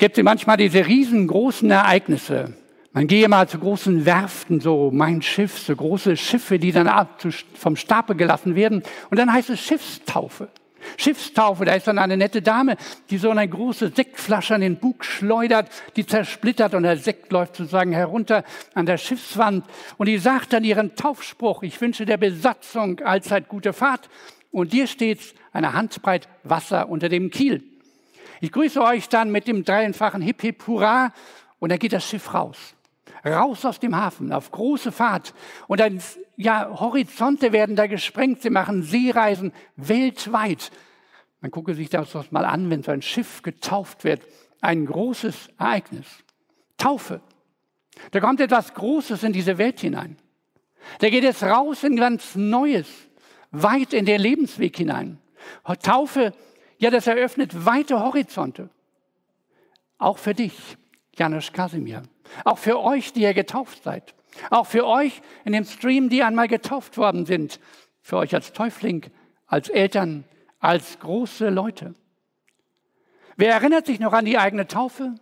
gibt manchmal diese riesengroßen Ereignisse. Man gehe mal zu großen Werften, so mein Schiff, so große Schiffe, die dann vom Stapel gelassen werden. Und dann heißt es Schiffstaufe. Schiffstaufe, da ist dann eine nette Dame, die so eine große Sektflasche an den Bug schleudert, die zersplittert und der Sekt läuft sozusagen herunter an der Schiffswand. Und die sagt dann ihren Taufspruch, ich wünsche der Besatzung allzeit gute Fahrt. Und dir steht eine Handbreit Wasser unter dem Kiel. Ich grüße euch dann mit dem dreifachen Hip Hip Hurra und dann geht das Schiff raus. Raus aus dem Hafen, auf große Fahrt. Und dann, ja, Horizonte werden da gesprengt. Sie machen Seereisen weltweit. Man gucke sich das mal an, wenn so ein Schiff getauft wird. Ein großes Ereignis. Taufe. Da kommt etwas Großes in diese Welt hinein. Da geht es raus in ganz Neues, weit in den Lebensweg hinein. Taufe ja, das eröffnet weite Horizonte. Auch für dich, Janusz Kasimir. Auch für euch, die ihr getauft seid. Auch für euch in dem Stream, die einmal getauft worden sind. Für euch als Täufling, als Eltern, als große Leute. Wer erinnert sich noch an die eigene Taufe?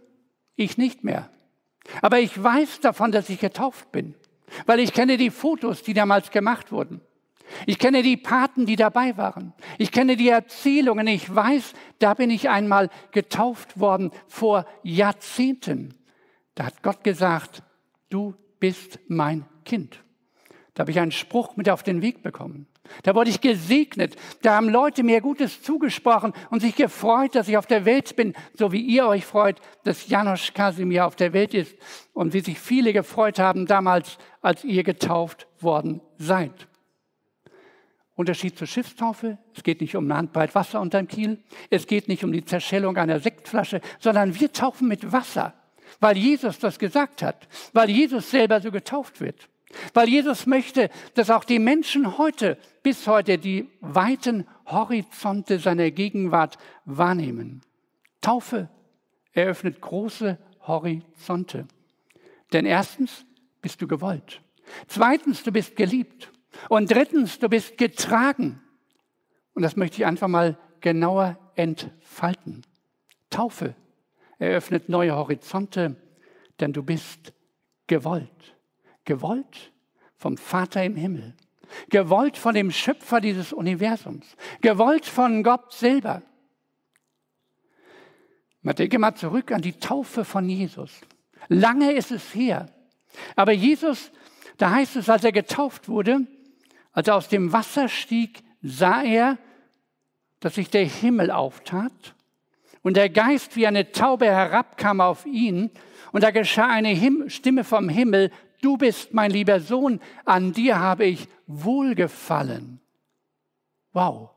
Ich nicht mehr. Aber ich weiß davon, dass ich getauft bin, weil ich kenne die Fotos, die damals gemacht wurden. Ich kenne die Paten, die dabei waren. Ich kenne die Erzählungen. Ich weiß, da bin ich einmal getauft worden vor Jahrzehnten. Da hat Gott gesagt, du bist mein Kind. Da habe ich einen Spruch mit auf den Weg bekommen. Da wurde ich gesegnet. Da haben Leute mir Gutes zugesprochen und sich gefreut, dass ich auf der Welt bin, so wie ihr euch freut, dass Janosch Kasimir auf der Welt ist und wie sich viele gefreut haben damals, als ihr getauft worden seid. Unterschied zur Schiffstaufe, es geht nicht um eine Handbreit Wasser unterm Kiel, es geht nicht um die Zerschellung einer Sektflasche, sondern wir taufen mit Wasser, weil Jesus das gesagt hat, weil Jesus selber so getauft wird, weil Jesus möchte, dass auch die Menschen heute, bis heute, die weiten Horizonte seiner Gegenwart wahrnehmen. Taufe eröffnet große Horizonte. Denn erstens bist du gewollt. Zweitens, du bist geliebt. Und drittens, du bist getragen. Und das möchte ich einfach mal genauer entfalten. Taufe eröffnet neue Horizonte, denn du bist gewollt. Gewollt vom Vater im Himmel. Gewollt von dem Schöpfer dieses Universums. Gewollt von Gott selber. Man denke mal zurück an die Taufe von Jesus. Lange ist es her. Aber Jesus, da heißt es, als er getauft wurde, als er aus dem Wasser stieg, sah er, dass sich der Himmel auftat und der Geist wie eine Taube herabkam auf ihn und da geschah eine Him Stimme vom Himmel, du bist mein lieber Sohn, an dir habe ich wohlgefallen. Wow,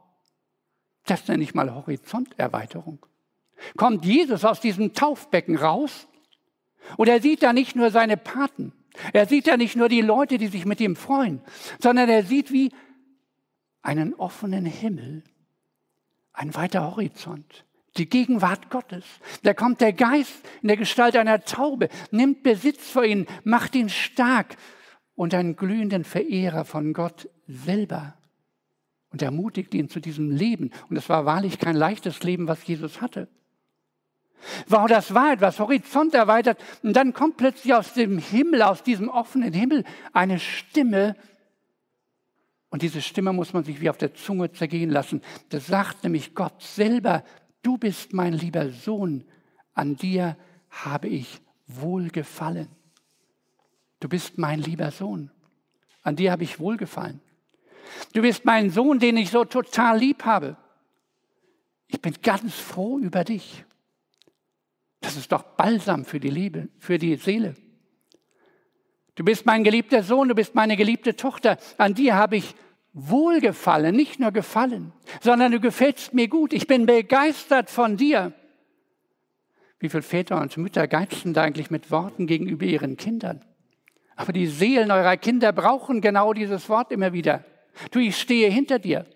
das nenne ich mal Horizonterweiterung. Kommt Jesus aus diesem Taufbecken raus und er sieht da nicht nur seine Paten, er sieht ja nicht nur die Leute, die sich mit ihm freuen, sondern er sieht wie einen offenen Himmel, ein weiter Horizont, die Gegenwart Gottes. Da kommt der Geist in der Gestalt einer Taube, nimmt Besitz vor ihn, macht ihn stark und einen glühenden Verehrer von Gott selber und ermutigt ihn zu diesem Leben. Und es war wahrlich kein leichtes Leben, was Jesus hatte. Wow, das war etwas, Horizont erweitert. Und dann kommt plötzlich aus dem Himmel, aus diesem offenen Himmel, eine Stimme. Und diese Stimme muss man sich wie auf der Zunge zergehen lassen. Das sagt nämlich Gott selber, du bist mein lieber Sohn, an dir habe ich wohlgefallen. Du bist mein lieber Sohn, an dir habe ich wohlgefallen. Du bist mein Sohn, den ich so total lieb habe. Ich bin ganz froh über dich. Das ist doch Balsam für die Liebe, für die Seele. Du bist mein geliebter Sohn, du bist meine geliebte Tochter. An dir habe ich wohlgefallen, nicht nur gefallen, sondern du gefällst mir gut. Ich bin begeistert von dir. Wie viele Väter und Mütter geizen da eigentlich mit Worten gegenüber ihren Kindern? Aber die Seelen eurer Kinder brauchen genau dieses Wort immer wieder. Du, ich stehe hinter dir.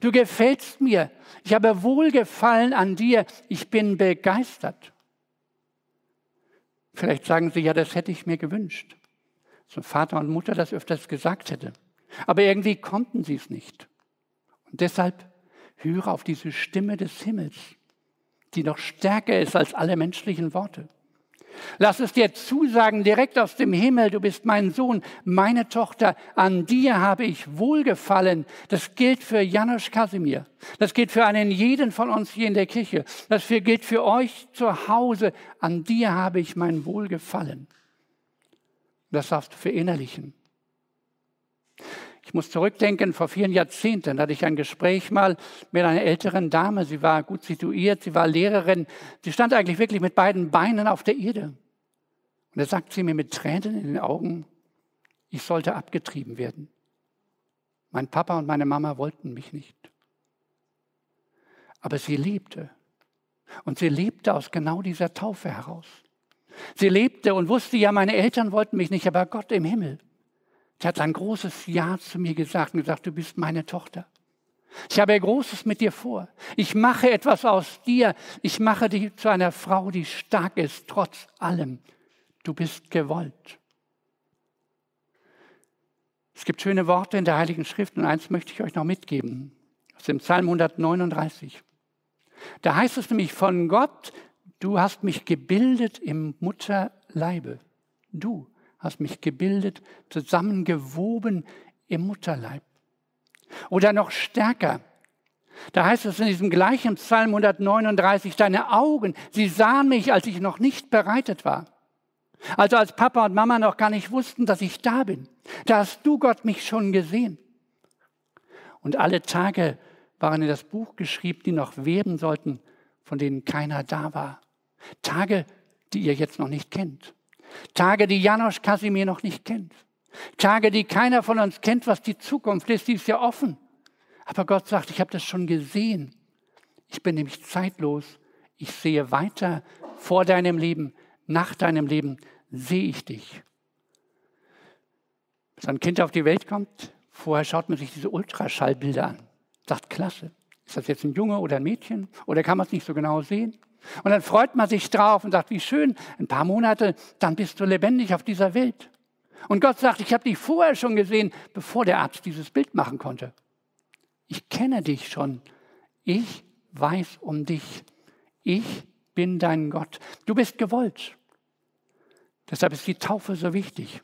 Du gefällst mir. Ich habe Wohlgefallen an dir. Ich bin begeistert. Vielleicht sagen Sie, ja, das hätte ich mir gewünscht. So Vater und Mutter das öfters gesagt hätte. Aber irgendwie konnten sie es nicht. Und deshalb höre auf diese Stimme des Himmels. die noch stärker ist als alle menschlichen Worte. Lass es dir zusagen direkt aus dem Himmel, du bist mein Sohn, meine Tochter, an dir habe ich wohlgefallen. Das gilt für Janusz Kasimir. Das gilt für einen jeden von uns hier in der Kirche. Das gilt für euch zu Hause. An dir habe ich mein Wohlgefallen. Das darfst du verinnerlichen. Ich muss zurückdenken, vor vielen Jahrzehnten hatte ich ein Gespräch mal mit einer älteren Dame. Sie war gut situiert, sie war Lehrerin. Sie stand eigentlich wirklich mit beiden Beinen auf der Erde. Und da sagt sie mir mit Tränen in den Augen, ich sollte abgetrieben werden. Mein Papa und meine Mama wollten mich nicht. Aber sie lebte. Und sie lebte aus genau dieser Taufe heraus. Sie lebte und wusste ja, meine Eltern wollten mich nicht, aber Gott im Himmel der hat ein großes Ja zu mir gesagt und gesagt, du bist meine Tochter. Ich habe Großes mit dir vor. Ich mache etwas aus dir. Ich mache dich zu einer Frau, die stark ist, trotz allem. Du bist gewollt. Es gibt schöne Worte in der Heiligen Schrift und eins möchte ich euch noch mitgeben. Aus dem Psalm 139. Da heißt es nämlich von Gott, du hast mich gebildet im Mutterleibe. Du hast mich gebildet, zusammengewoben im Mutterleib. Oder noch stärker, da heißt es in diesem gleichen Psalm 139, deine Augen, sie sahen mich, als ich noch nicht bereitet war. Also als Papa und Mama noch gar nicht wussten, dass ich da bin. Da hast du, Gott, mich schon gesehen. Und alle Tage waren in das Buch geschrieben, die noch weben sollten, von denen keiner da war. Tage, die ihr jetzt noch nicht kennt. Tage, die Janosch Kasimir noch nicht kennt. Tage, die keiner von uns kennt, was die Zukunft ist, die ist ja offen. Aber Gott sagt, ich habe das schon gesehen. Ich bin nämlich zeitlos. Ich sehe weiter vor deinem Leben, nach deinem Leben sehe ich dich. Bis ein Kind auf die Welt kommt, vorher schaut man sich diese Ultraschallbilder an. Sagt, klasse. Ist das jetzt ein Junge oder ein Mädchen? Oder kann man es nicht so genau sehen? Und dann freut man sich drauf und sagt, wie schön, ein paar Monate, dann bist du lebendig auf dieser Welt. Und Gott sagt, ich habe dich vorher schon gesehen, bevor der Arzt dieses Bild machen konnte. Ich kenne dich schon. Ich weiß um dich. Ich bin dein Gott. Du bist gewollt. Deshalb ist die Taufe so wichtig.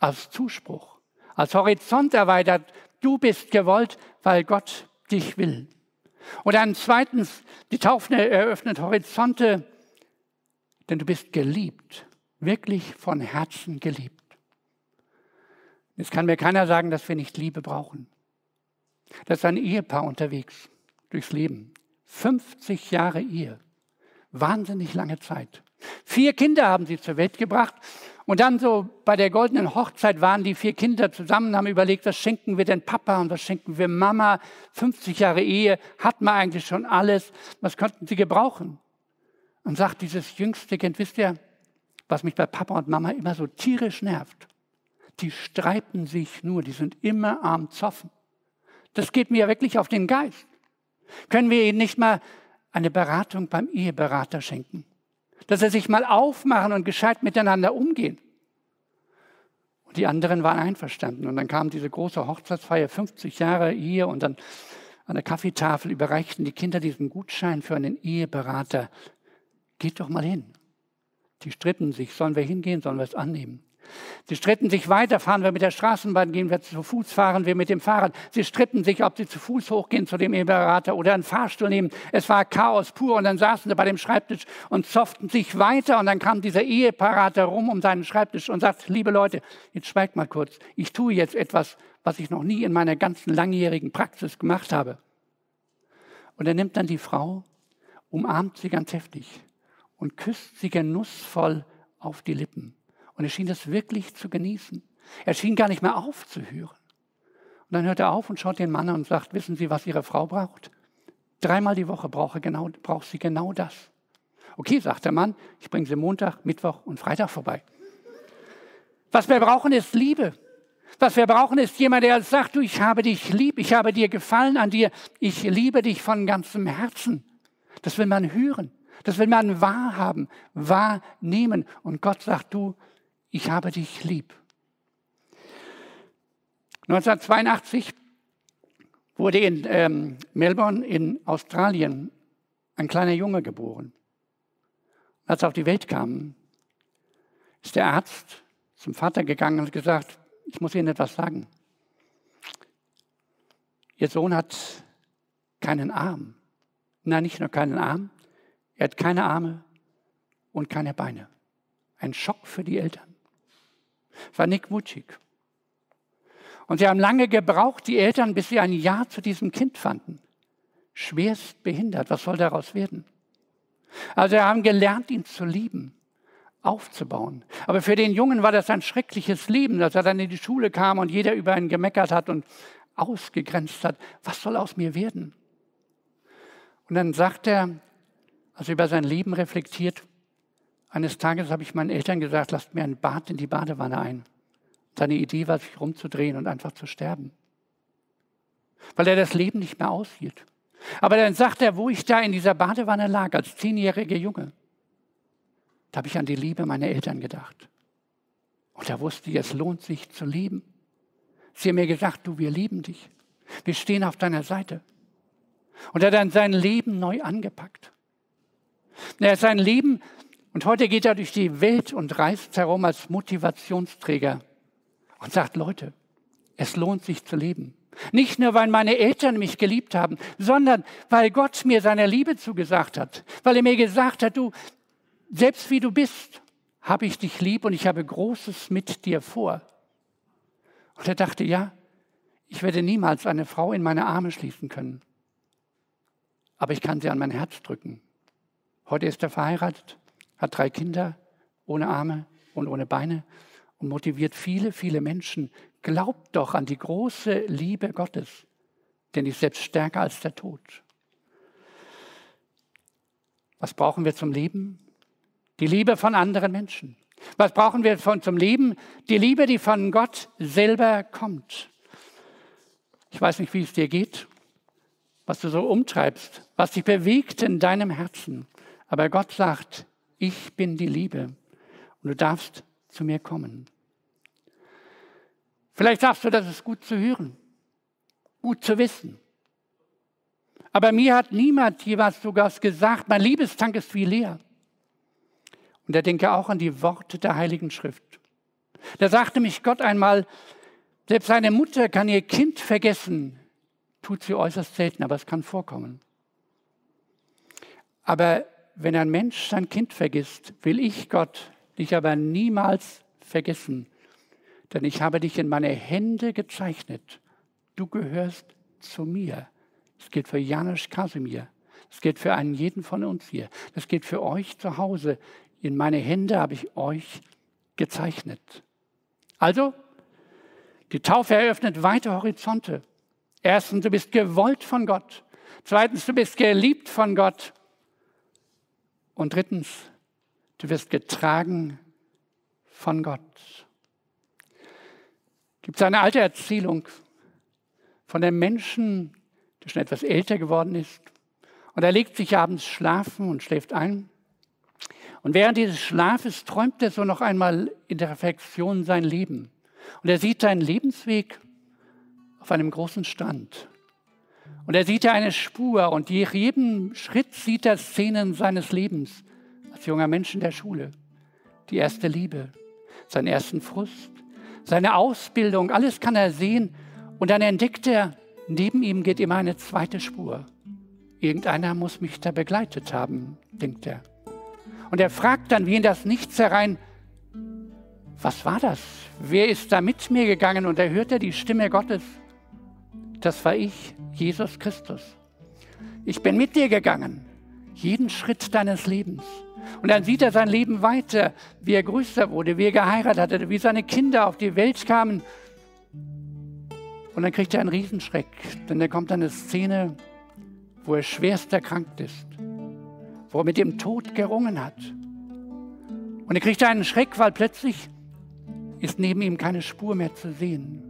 Als Zuspruch, als Horizont erweitert. Du bist gewollt, weil Gott dich will. Und dann zweitens, die Taufe eröffnet Horizonte, denn du bist geliebt, wirklich von Herzen geliebt. Jetzt kann mir keiner sagen, dass wir nicht Liebe brauchen. Das ist ein Ehepaar unterwegs durchs Leben. 50 Jahre Ehe. Wahnsinnig lange Zeit. Vier Kinder haben sie zur Welt gebracht und dann so bei der goldenen Hochzeit waren die vier Kinder zusammen, haben überlegt, was schenken wir denn Papa und was schenken wir Mama? 50 Jahre Ehe, hat man eigentlich schon alles. Was könnten sie gebrauchen? Und sagt dieses jüngste Kind, wisst ihr, was mich bei Papa und Mama immer so tierisch nervt? Die streiten sich nur, die sind immer am Zoffen. Das geht mir wirklich auf den Geist. Können wir ihnen nicht mal eine Beratung beim Eheberater schenken? Dass sie sich mal aufmachen und gescheit miteinander umgehen. Und die anderen waren einverstanden. Und dann kam diese große Hochzeitsfeier, 50 Jahre hier und dann an der Kaffeetafel überreichten die Kinder diesen Gutschein für einen Eheberater. Geht doch mal hin. Die stritten sich, sollen wir hingehen, sollen wir es annehmen? Sie stritten sich weiter, fahren wir mit der Straßenbahn, gehen wir zu Fuß, fahren wir mit dem Fahrrad. Sie stritten sich, ob sie zu Fuß hochgehen zu dem Eheberater oder einen Fahrstuhl nehmen. Es war Chaos pur und dann saßen sie bei dem Schreibtisch und zofften sich weiter und dann kam dieser Eheberater rum um seinen Schreibtisch und sagt, liebe Leute, jetzt schweigt mal kurz, ich tue jetzt etwas, was ich noch nie in meiner ganzen langjährigen Praxis gemacht habe. Und er nimmt dann die Frau, umarmt sie ganz heftig und küsst sie genussvoll auf die Lippen. Und er schien das wirklich zu genießen. Er schien gar nicht mehr aufzuhören. Und dann hört er auf und schaut den Mann an und sagt, wissen Sie, was Ihre Frau braucht? Dreimal die Woche brauche genau, braucht sie genau das. Okay, sagt der Mann, ich bringe sie Montag, Mittwoch und Freitag vorbei. Was wir brauchen, ist Liebe. Was wir brauchen, ist jemand, der sagt, du, ich habe dich lieb, ich habe dir gefallen an dir, ich liebe dich von ganzem Herzen. Das will man hören, das will man wahrhaben, wahrnehmen. Und Gott sagt, du, ich habe dich lieb. 1982 wurde in ähm, Melbourne in Australien ein kleiner Junge geboren. Als er auf die Welt kam, ist der Arzt zum Vater gegangen und gesagt, ich muss Ihnen etwas sagen. Ihr Sohn hat keinen Arm. Nein, nicht nur keinen Arm, er hat keine Arme und keine Beine. Ein Schock für die Eltern. War Nick Wutschig. Und sie haben lange gebraucht, die Eltern, bis sie ein Ja zu diesem Kind fanden. Schwerst behindert, was soll daraus werden? Also sie haben gelernt, ihn zu lieben, aufzubauen. Aber für den Jungen war das ein schreckliches Leben, dass er dann in die Schule kam und jeder über ihn gemeckert hat und ausgegrenzt hat. Was soll aus mir werden? Und dann sagt er, als er über sein Leben reflektiert, eines Tages habe ich meinen Eltern gesagt, lasst mir ein Bad in die Badewanne ein. Seine Idee war, sich rumzudrehen und einfach zu sterben. Weil er das Leben nicht mehr aushielt. Aber dann sagt er, wo ich da in dieser Badewanne lag, als zehnjähriger Junge, da habe ich an die Liebe meiner Eltern gedacht. Und da wusste es lohnt sich zu lieben. Sie haben mir gesagt, du, wir lieben dich. Wir stehen auf deiner Seite. Und er hat dann sein Leben neu angepackt. Er hat sein Leben, und heute geht er durch die Welt und reist herum als Motivationsträger und sagt, Leute, es lohnt sich zu leben. Nicht nur, weil meine Eltern mich geliebt haben, sondern weil Gott mir seine Liebe zugesagt hat. Weil er mir gesagt hat, du, selbst wie du bist, habe ich dich lieb und ich habe Großes mit dir vor. Und er dachte, ja, ich werde niemals eine Frau in meine Arme schließen können. Aber ich kann sie an mein Herz drücken. Heute ist er verheiratet, hat drei Kinder, ohne Arme und ohne Beine und motiviert viele, viele Menschen. Glaubt doch an die große Liebe Gottes, denn die ist selbst stärker als der Tod. Was brauchen wir zum Leben? Die Liebe von anderen Menschen. Was brauchen wir von, zum Leben? Die Liebe, die von Gott selber kommt. Ich weiß nicht, wie es dir geht, was du so umtreibst, was dich bewegt in deinem Herzen. Aber Gott sagt, ich bin die Liebe und du darfst zu mir kommen. Vielleicht sagst du, das ist gut zu hören, gut zu wissen. Aber mir hat niemand jeweils sogar gesagt, mein Liebestank ist wie leer. Und er denke auch an die Worte der Heiligen Schrift. Da sagte mich Gott einmal, selbst eine Mutter kann ihr Kind vergessen, tut sie äußerst selten, aber es kann vorkommen. Aber wenn ein Mensch sein Kind vergisst, will ich Gott dich aber niemals vergessen, denn ich habe dich in meine Hände gezeichnet. Du gehörst zu mir. Das gilt für Janusz Kasimir. Das gilt für einen jeden von uns hier. Das gilt für euch zu Hause. In meine Hände habe ich euch gezeichnet. Also, die Taufe eröffnet weite Horizonte. Erstens, du bist gewollt von Gott. Zweitens, du bist geliebt von Gott. Und drittens, du wirst getragen von Gott. Gibt es eine alte Erzählung von einem Menschen, der schon etwas älter geworden ist. Und er legt sich abends schlafen und schläft ein. Und während dieses Schlafes träumt er so noch einmal in der Reflexion sein Leben. Und er sieht seinen Lebensweg auf einem großen Strand. Und er sieht da eine Spur und nach jedem Schritt sieht er Szenen seines Lebens als junger Mensch in der Schule. Die erste Liebe, seinen ersten Frust, seine Ausbildung, alles kann er sehen. Und dann entdeckt er, neben ihm geht immer eine zweite Spur. Irgendeiner muss mich da begleitet haben, denkt er. Und er fragt dann wie in das Nichts herein, was war das? Wer ist da mit mir gegangen? Und er hörte die Stimme Gottes. Das war ich, Jesus Christus. Ich bin mit dir gegangen, jeden Schritt deines Lebens. Und dann sieht er sein Leben weiter, wie er größer wurde, wie er geheiratet hatte, wie seine Kinder auf die Welt kamen. Und dann kriegt er einen Riesenschreck, denn da kommt eine Szene, wo er schwerst erkrankt ist, wo er mit dem Tod gerungen hat. Und er kriegt einen Schreck, weil plötzlich ist neben ihm keine Spur mehr zu sehen.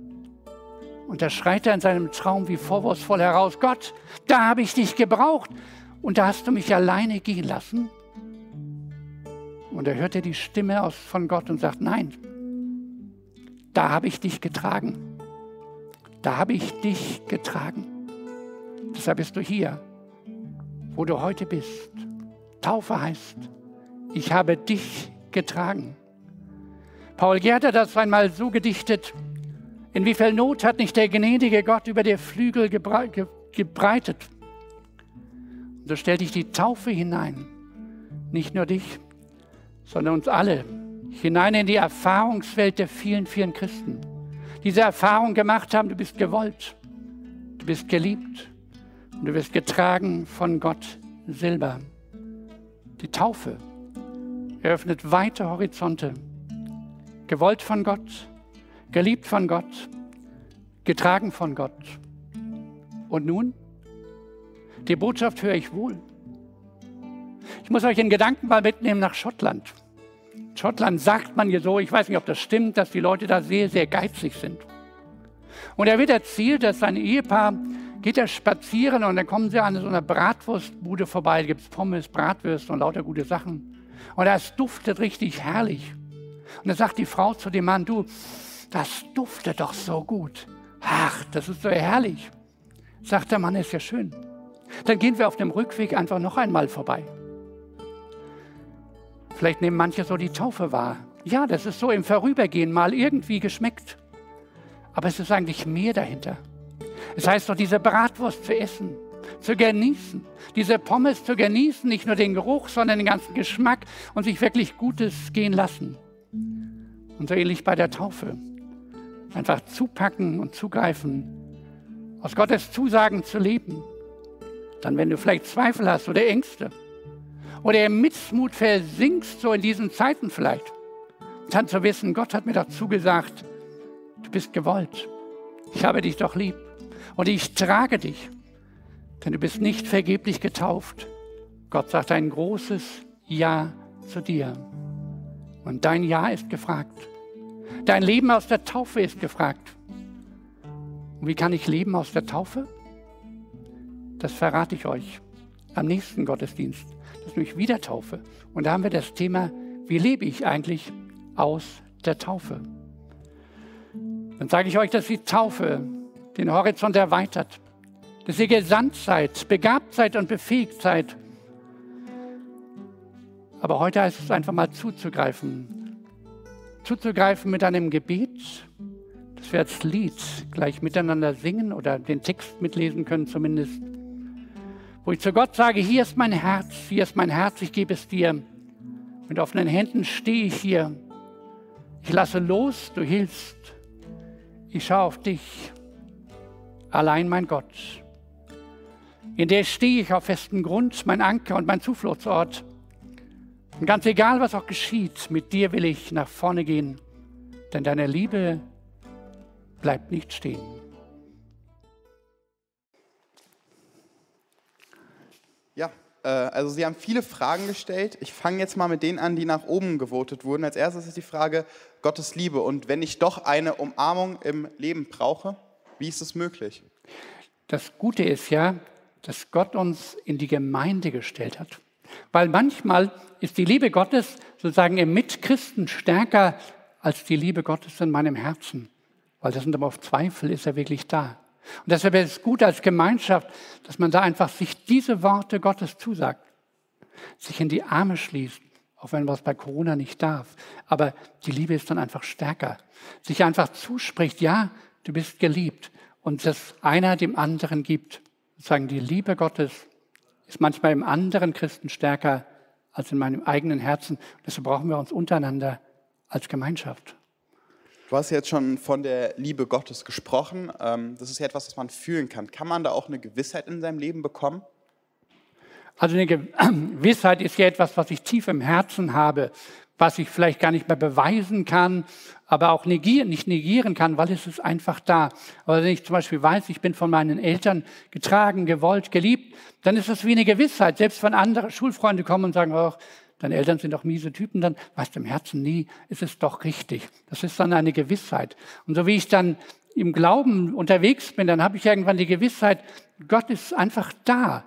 Und da schreit er in seinem Traum wie vorwurfsvoll heraus, Gott, da habe ich dich gebraucht und da hast du mich alleine gehen lassen. Und er hörte die Stimme aus von Gott und sagt, nein, da habe ich dich getragen. Da habe ich dich getragen. Deshalb bist du hier, wo du heute bist. Taufe heißt, ich habe dich getragen. Paul Gerd hat das einmal so gedichtet, in wie viel Not hat nicht der gnädige Gott über der Flügel gebreitet. Und so stellt dich die Taufe hinein, nicht nur dich, sondern uns alle, hinein in die Erfahrungswelt der vielen, vielen Christen. Diese Erfahrung gemacht haben, du bist gewollt, du bist geliebt und du wirst getragen von Gott selber. Die Taufe eröffnet weite Horizonte. Gewollt von Gott, geliebt von Gott, getragen von Gott. Und nun? Die Botschaft höre ich wohl. Ich muss euch in Gedanken mal mitnehmen nach Schottland. In Schottland sagt man hier so, ich weiß nicht, ob das stimmt, dass die Leute da sehr, sehr geizig sind. Und er wird erzählt, dass sein Ehepaar geht er spazieren und dann kommen sie an so einer Bratwurstbude vorbei. Da gibt es Pommes, Bratwürste und lauter gute Sachen. Und das duftet richtig herrlich. Und dann sagt die Frau zu dem Mann, du, das duftet doch so gut. Ach, das ist so herrlich. Sagt der Mann, ist ja schön. Dann gehen wir auf dem Rückweg einfach noch einmal vorbei. Vielleicht nehmen manche so die Taufe wahr. Ja, das ist so im Vorübergehen mal irgendwie geschmeckt. Aber es ist eigentlich mehr dahinter. Es heißt doch, diese Bratwurst zu essen, zu genießen, diese Pommes zu genießen, nicht nur den Geruch, sondern den ganzen Geschmack und sich wirklich Gutes gehen lassen. Und so ähnlich bei der Taufe. Einfach zupacken und zugreifen, aus Gottes Zusagen zu leben. Dann, wenn du vielleicht Zweifel hast oder Ängste oder im Missmut versinkst, so in diesen Zeiten vielleicht, dann zu wissen, Gott hat mir doch zugesagt, du bist gewollt. Ich habe dich doch lieb und ich trage dich, denn du bist nicht vergeblich getauft. Gott sagt ein großes Ja zu dir. Und dein Ja ist gefragt. Dein Leben aus der Taufe ist gefragt. Und wie kann ich leben aus der Taufe? Das verrate ich euch am nächsten Gottesdienst. Das ist nämlich wieder Taufe. Und da haben wir das Thema, wie lebe ich eigentlich aus der Taufe? Dann sage ich euch, dass die Taufe den Horizont erweitert, dass ihr gesandt seid, begabt seid und befähigt seid. Aber heute heißt es einfach mal zuzugreifen. Zuzugreifen mit einem Gebet, dass wir als Lied gleich miteinander singen oder den Text mitlesen können zumindest. Wo ich zu Gott sage, hier ist mein Herz, hier ist mein Herz, ich gebe es dir. Mit offenen Händen stehe ich hier. Ich lasse los, du hilfst. Ich schaue auf dich, allein mein Gott. In der stehe ich auf festem Grund, mein Anker und mein Zufluchtsort. Und ganz egal, was auch geschieht, mit dir will ich nach vorne gehen, denn deine Liebe bleibt nicht stehen. Ja, äh, also Sie haben viele Fragen gestellt. Ich fange jetzt mal mit denen an, die nach oben gewotet wurden. Als erstes ist die Frage Gottes Liebe. Und wenn ich doch eine Umarmung im Leben brauche, wie ist es möglich? Das Gute ist ja, dass Gott uns in die Gemeinde gestellt hat. Weil manchmal ist die Liebe Gottes sozusagen im Mitchristen stärker als die Liebe Gottes in meinem Herzen. Weil das sind aber auf Zweifel, ist er wirklich da. Und deshalb ist es gut als Gemeinschaft, dass man da einfach sich diese Worte Gottes zusagt, sich in die Arme schließt, auch wenn man es bei Corona nicht darf. Aber die Liebe ist dann einfach stärker. Sich einfach zuspricht, ja, du bist geliebt und das einer dem anderen gibt. Sozusagen die Liebe Gottes ist manchmal im anderen Christen stärker als in meinem eigenen Herzen. Deshalb brauchen wir uns untereinander als Gemeinschaft. Du hast jetzt schon von der Liebe Gottes gesprochen. Ähm, das ist ja etwas, was man fühlen kann. Kann man da auch eine Gewissheit in seinem Leben bekommen? Also eine Gewissheit ist ja etwas, was ich tief im Herzen habe, was ich vielleicht gar nicht mehr beweisen kann, aber auch negieren, nicht negieren kann, weil es ist einfach da. Aber wenn ich zum Beispiel weiß, ich bin von meinen Eltern getragen, gewollt, geliebt, dann ist das wie eine Gewissheit. Selbst wenn andere Schulfreunde kommen und sagen, oh, deine Eltern sind doch miese Typen, dann weißt du im Herzen nie, ist es doch richtig. Das ist dann eine Gewissheit. Und so wie ich dann im Glauben unterwegs bin, dann habe ich irgendwann die Gewissheit, Gott ist einfach da.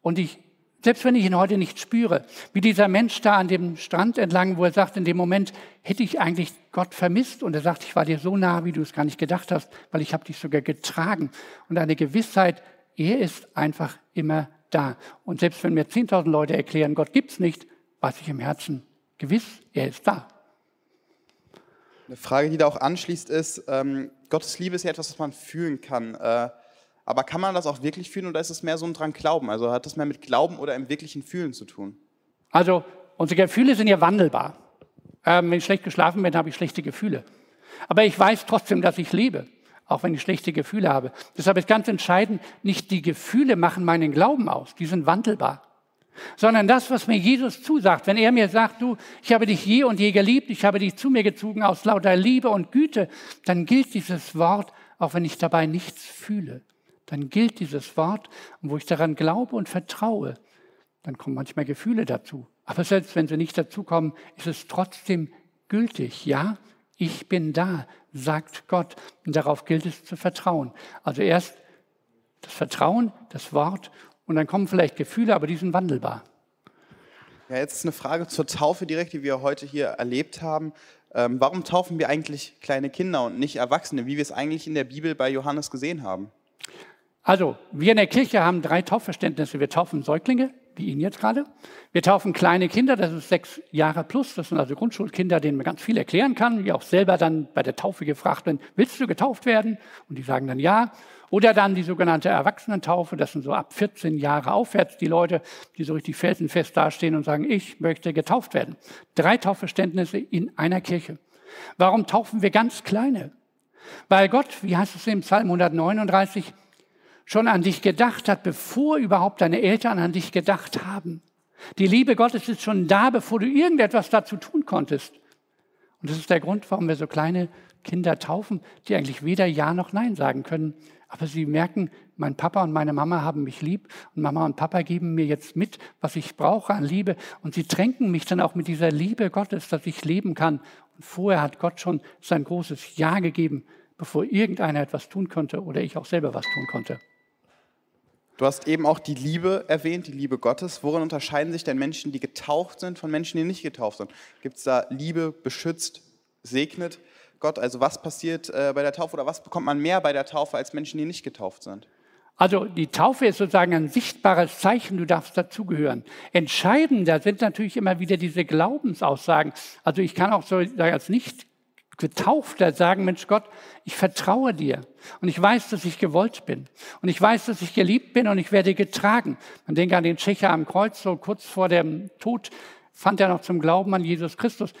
Und ich selbst wenn ich ihn heute nicht spüre, wie dieser Mensch da an dem Strand entlang, wo er sagt, in dem Moment hätte ich eigentlich Gott vermisst und er sagt, ich war dir so nah, wie du es gar nicht gedacht hast, weil ich habe dich sogar getragen. Und eine Gewissheit, er ist einfach immer da. Und selbst wenn mir 10.000 Leute erklären, Gott gibt es nicht, weiß ich im Herzen gewiss, er ist da. Eine Frage, die da auch anschließt, ist, ähm, Gottes Liebe ist ja etwas, was man fühlen kann. Äh, aber kann man das auch wirklich fühlen oder ist es mehr so ein dran Glauben? Also hat das mehr mit Glauben oder im wirklichen Fühlen zu tun? Also unsere Gefühle sind ja wandelbar. Ähm, wenn ich schlecht geschlafen bin, habe ich schlechte Gefühle. Aber ich weiß trotzdem, dass ich lebe, auch wenn ich schlechte Gefühle habe. Deshalb ist ganz entscheidend, nicht die Gefühle machen meinen Glauben aus, die sind wandelbar. Sondern das, was mir Jesus zusagt, wenn er mir sagt, du, ich habe dich je und je geliebt, ich habe dich zu mir gezogen aus lauter Liebe und Güte, dann gilt dieses Wort, auch wenn ich dabei nichts fühle. Dann gilt dieses Wort, wo ich daran glaube und vertraue. Dann kommen manchmal Gefühle dazu. Aber selbst wenn sie nicht dazukommen, ist es trotzdem gültig. Ja, ich bin da, sagt Gott. Und darauf gilt es zu vertrauen. Also erst das Vertrauen, das Wort und dann kommen vielleicht Gefühle, aber die sind wandelbar. Ja, jetzt ist eine Frage zur Taufe direkt, die wir heute hier erlebt haben. Ähm, warum taufen wir eigentlich kleine Kinder und nicht Erwachsene, wie wir es eigentlich in der Bibel bei Johannes gesehen haben? Also, wir in der Kirche haben drei Taufverständnisse. Wir taufen Säuglinge, wie ihn jetzt gerade. Wir taufen kleine Kinder, das ist sechs Jahre plus. Das sind also Grundschulkinder, denen man ganz viel erklären kann. Die auch selber dann bei der Taufe gefragt werden, willst du getauft werden? Und die sagen dann ja. Oder dann die sogenannte Erwachsenentaufe, das sind so ab 14 Jahre aufwärts die Leute, die so richtig felsenfest dastehen und sagen, ich möchte getauft werden. Drei Taufverständnisse in einer Kirche. Warum taufen wir ganz kleine? Weil Gott, wie heißt es im Psalm 139, schon an dich gedacht hat, bevor überhaupt deine Eltern an dich gedacht haben. Die Liebe Gottes ist schon da, bevor du irgendetwas dazu tun konntest. Und das ist der Grund, warum wir so kleine Kinder taufen, die eigentlich weder Ja noch Nein sagen können. Aber sie merken, mein Papa und meine Mama haben mich lieb und Mama und Papa geben mir jetzt mit, was ich brauche an Liebe. Und sie tränken mich dann auch mit dieser Liebe Gottes, dass ich leben kann. Und vorher hat Gott schon sein großes Ja gegeben, bevor irgendeiner etwas tun konnte oder ich auch selber was tun konnte. Du hast eben auch die Liebe erwähnt, die Liebe Gottes. Worin unterscheiden sich denn Menschen, die getauft sind, von Menschen, die nicht getauft sind? Gibt es da Liebe, beschützt, segnet Gott? Also was passiert äh, bei der Taufe oder was bekommt man mehr bei der Taufe als Menschen, die nicht getauft sind? Also die Taufe ist sozusagen ein sichtbares Zeichen, du darfst dazugehören. Entscheidender sind natürlich immer wieder diese Glaubensaussagen. Also ich kann auch so als nicht Getaufter sagen, Mensch Gott, ich vertraue dir und ich weiß, dass ich gewollt bin und ich weiß, dass ich geliebt bin und ich werde getragen. Man denke an den Tschecher am Kreuz, so kurz vor dem Tod fand er noch zum Glauben an Jesus Christus.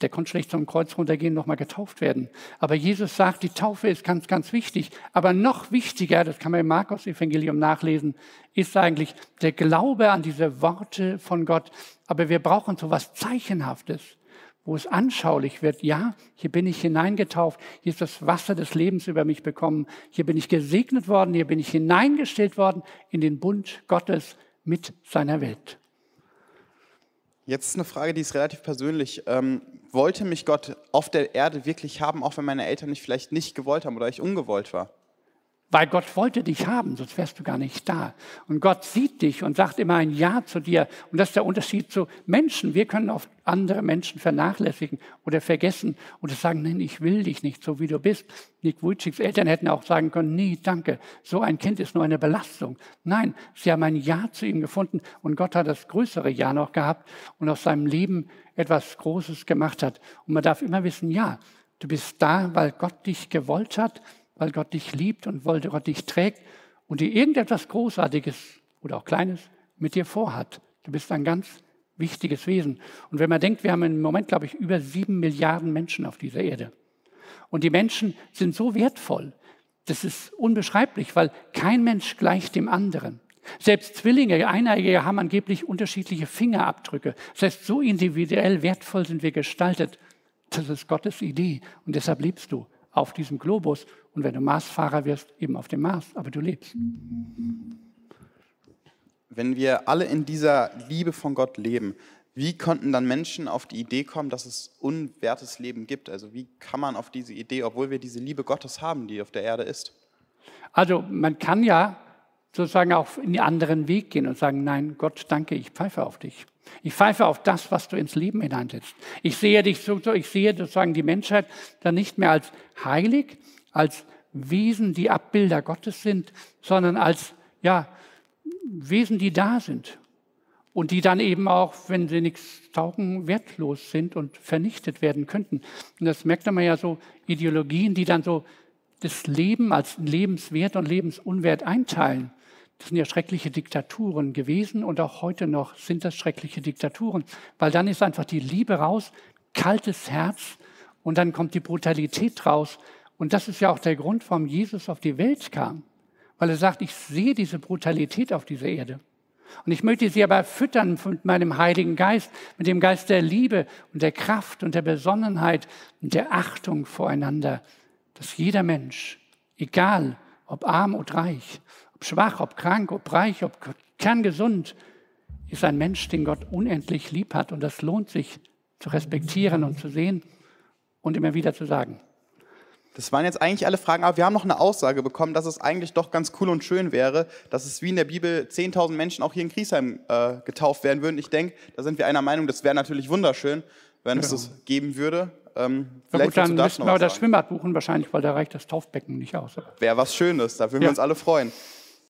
Der konnte schlecht zum Kreuz runtergehen, nochmal getauft werden. Aber Jesus sagt, die Taufe ist ganz, ganz wichtig. Aber noch wichtiger, das kann man im Markus-Evangelium nachlesen, ist eigentlich der Glaube an diese Worte von Gott. Aber wir brauchen so was Zeichenhaftes wo es anschaulich wird, ja, hier bin ich hineingetauft, hier ist das Wasser des Lebens über mich bekommen, hier bin ich gesegnet worden, hier bin ich hineingestellt worden in den Bund Gottes mit seiner Welt. Jetzt ist eine Frage, die ist relativ persönlich. Ähm, wollte mich Gott auf der Erde wirklich haben, auch wenn meine Eltern mich vielleicht nicht gewollt haben oder ich ungewollt war? Weil Gott wollte dich haben, sonst wärst du gar nicht da. Und Gott sieht dich und sagt immer ein Ja zu dir. Und das ist der Unterschied zu Menschen. Wir können oft andere Menschen vernachlässigen oder vergessen oder sagen, nein, ich will dich nicht, so wie du bist. Nick Wujciks Eltern hätten auch sagen können, nee, danke, so ein Kind ist nur eine Belastung. Nein, sie haben ein Ja zu ihm gefunden und Gott hat das größere Ja noch gehabt und aus seinem Leben etwas Großes gemacht hat. Und man darf immer wissen, ja, du bist da, weil Gott dich gewollt hat weil Gott dich liebt und weil Gott dich trägt und dir irgendetwas Großartiges oder auch Kleines mit dir vorhat. Du bist ein ganz wichtiges Wesen. Und wenn man denkt, wir haben im Moment, glaube ich, über sieben Milliarden Menschen auf dieser Erde. Und die Menschen sind so wertvoll. Das ist unbeschreiblich, weil kein Mensch gleicht dem anderen. Selbst Zwillinge, Eineige haben angeblich unterschiedliche Fingerabdrücke. Das heißt, so individuell wertvoll sind wir gestaltet. Das ist Gottes Idee und deshalb lebst du auf diesem Globus und wenn du Marsfahrer wirst, eben auf dem Mars, aber du lebst. Wenn wir alle in dieser Liebe von Gott leben, wie konnten dann Menschen auf die Idee kommen, dass es unwertes Leben gibt? Also wie kann man auf diese Idee, obwohl wir diese Liebe Gottes haben, die auf der Erde ist? Also man kann ja sozusagen auch in den anderen Weg gehen und sagen, nein, Gott, danke, ich pfeife auf dich. Ich pfeife auf das, was du ins Leben hineinsetzt. Ich sehe dich so, ich sehe sozusagen die Menschheit dann nicht mehr als heilig, als Wesen, die Abbilder Gottes sind, sondern als, ja, Wesen, die da sind und die dann eben auch, wenn sie nichts taugen, wertlos sind und vernichtet werden könnten. Und das merkt man ja so, Ideologien, die dann so das Leben als lebenswert und lebensunwert einteilen. Das sind ja schreckliche Diktaturen gewesen und auch heute noch sind das schreckliche Diktaturen, weil dann ist einfach die Liebe raus, kaltes Herz und dann kommt die Brutalität raus. Und das ist ja auch der Grund, warum Jesus auf die Welt kam, weil er sagt, ich sehe diese Brutalität auf dieser Erde. Und ich möchte sie aber füttern mit meinem Heiligen Geist, mit dem Geist der Liebe und der Kraft und der Besonnenheit und der Achtung voreinander, dass jeder Mensch, egal ob arm oder reich, schwach, ob krank, ob reich, ob kerngesund, ist ein Mensch, den Gott unendlich lieb hat. Und das lohnt sich zu respektieren und zu sehen und immer wieder zu sagen. Das waren jetzt eigentlich alle Fragen, aber wir haben noch eine Aussage bekommen, dass es eigentlich doch ganz cool und schön wäre, dass es wie in der Bibel 10.000 Menschen auch hier in Griesheim äh, getauft werden würden. Ich denke, da sind wir einer Meinung, das wäre natürlich wunderschön, wenn ja. es das geben würde. Ähm, ja gut, dann müssen wir das Schwimmbad buchen wahrscheinlich, weil da reicht das Taufbecken nicht aus. Wäre was Schönes, da würden ja. wir uns alle freuen.